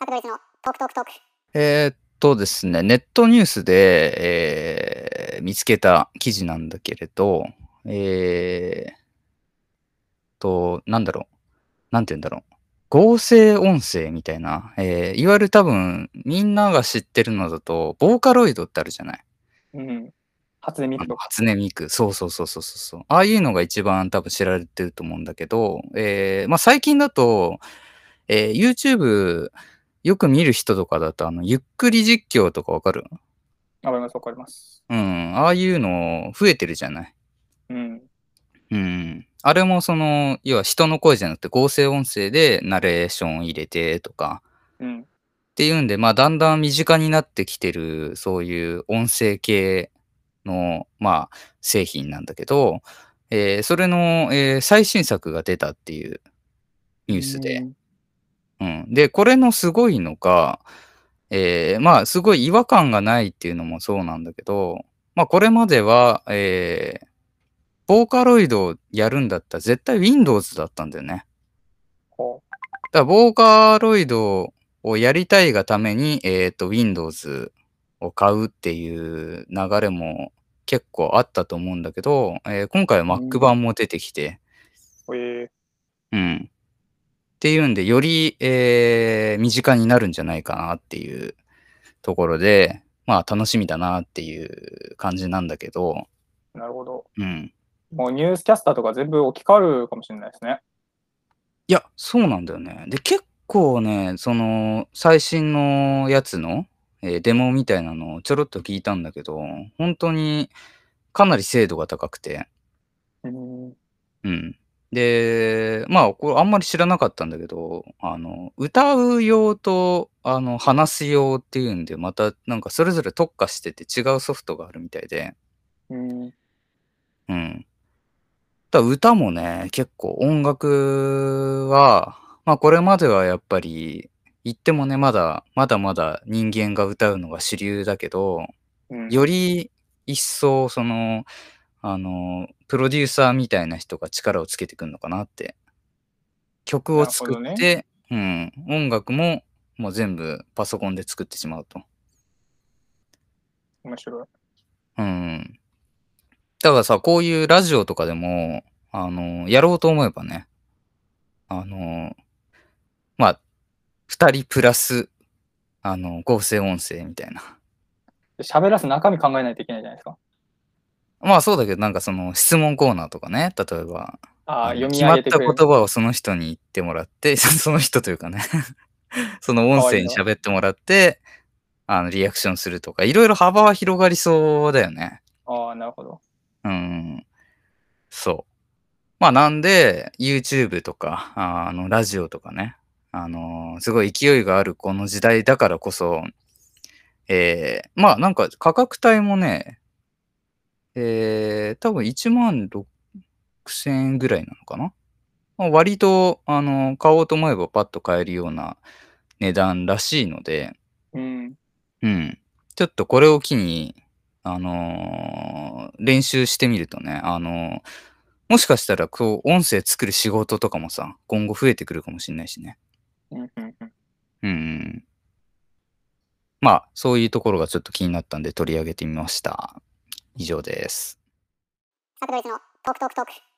サクドリスのトークトークトーク。えーっとですね、ネットニュースで、えー見つけた記事なんだけれど、えーと、なんだろう。なんて言うんだろう。合成音声みたいな、えーいわゆる多分、みんなが知ってるのだと、ボーカロイドってあるじゃない。うん。初音ミクとか。初音ミク。そうそうそうそうそう。ああいうのが一番多分知られてると思うんだけど、えーまあ最近だと、えー YouTube よく見る人とかだと、あの、ゆっくり実況とかわかるわかります、わかります。うん。ああいうの増えてるじゃない？うん。うん。あれもその、要は人の声じゃなくて合成音声でナレーション入れてとか、うん。っていうんで、まあ、だんだん身近になってきてる、そういう音声系の、まあ、製品なんだけど、えーそれの、えー最新作が出たっていうニュースで、うん。うん。で、これのすごいのが、えーまあ、すごい違和感がないっていうのもそうなんだけど、まあ、これまでは、えーボーカロイドをやるんだったら絶対 Windows だったんだよね。ほだからボーカロイドをやりたいがために、えっ、と、Windows を買うっていう流れも結構あったと思うんだけど、えー今回は Mac 版も出てきて、う。えうん。っていうんで、より、えー身近になるんじゃないかなっていうところで、まあ楽しみだなっていう感じなんだけど、ー、なるほど。うん。もうニュースキャスターとか全部置き換わるかもしれないですね。いや、そうなんだよね。で、結構ね、その、最新のやつの、えーデモみたいなのをちょろっと聞いたんだけど、本当にかなり精度が高くて、うん。うん。で、まあ、これあんまり知らなかったんだけど、あの、歌う用と、あの、話す用っていうんで、またなんかそれぞれ特化してて違うソフトがあるみたいで、うん。うん。だ歌もね、結構音楽は、まあこれまではやっぱり、言ってもね、まだ、まだまだ人間が歌うのが主流だけど、うん。より一層その、あの、プロデューサーみたいな人が力をつけてくるのかなって。曲を作って、うん、音楽ももう全部パソコンで作ってしまうと。面白い。うん。だからさ、こういうラジオとかでも、あの、やろうと思えばね、あの、まあ、二人プラス、あの、合成音声みたいな。で喋らす中身考えないといけないじゃないですか。まあそうだけど、なんかその質問コーナーとかね、例えば、ああ、読み決まった上げてくれる。言葉をその人に言ってもらって、その人というかね、その音声に喋ってもらって、あの、リアクションするとか、いろいろ幅は広がりそうだよね。ああ、なるほど。うん。そう。まあなんで、YouTube とか、ああの、ラジオとかね、あのーすごい勢いがあるこの時代だからこそ、えーまあなんか価格帯もね、えー多分1万6000円ぐらいなのかな？まあ、割と、あの買おうと思えばパッと買えるような値段らしいので、うん。うん。ちょっとこれを機に、あのー練習してみるとね、あのーもしかしたら、こう、音声作る仕事とかもさ、今後増えてくるかもしれないしね。うん。うん。うんうんうん。まあ、そういうところがちょっと気になったんで取り上げてみました。以上です。サクドリスのトークトークトーク。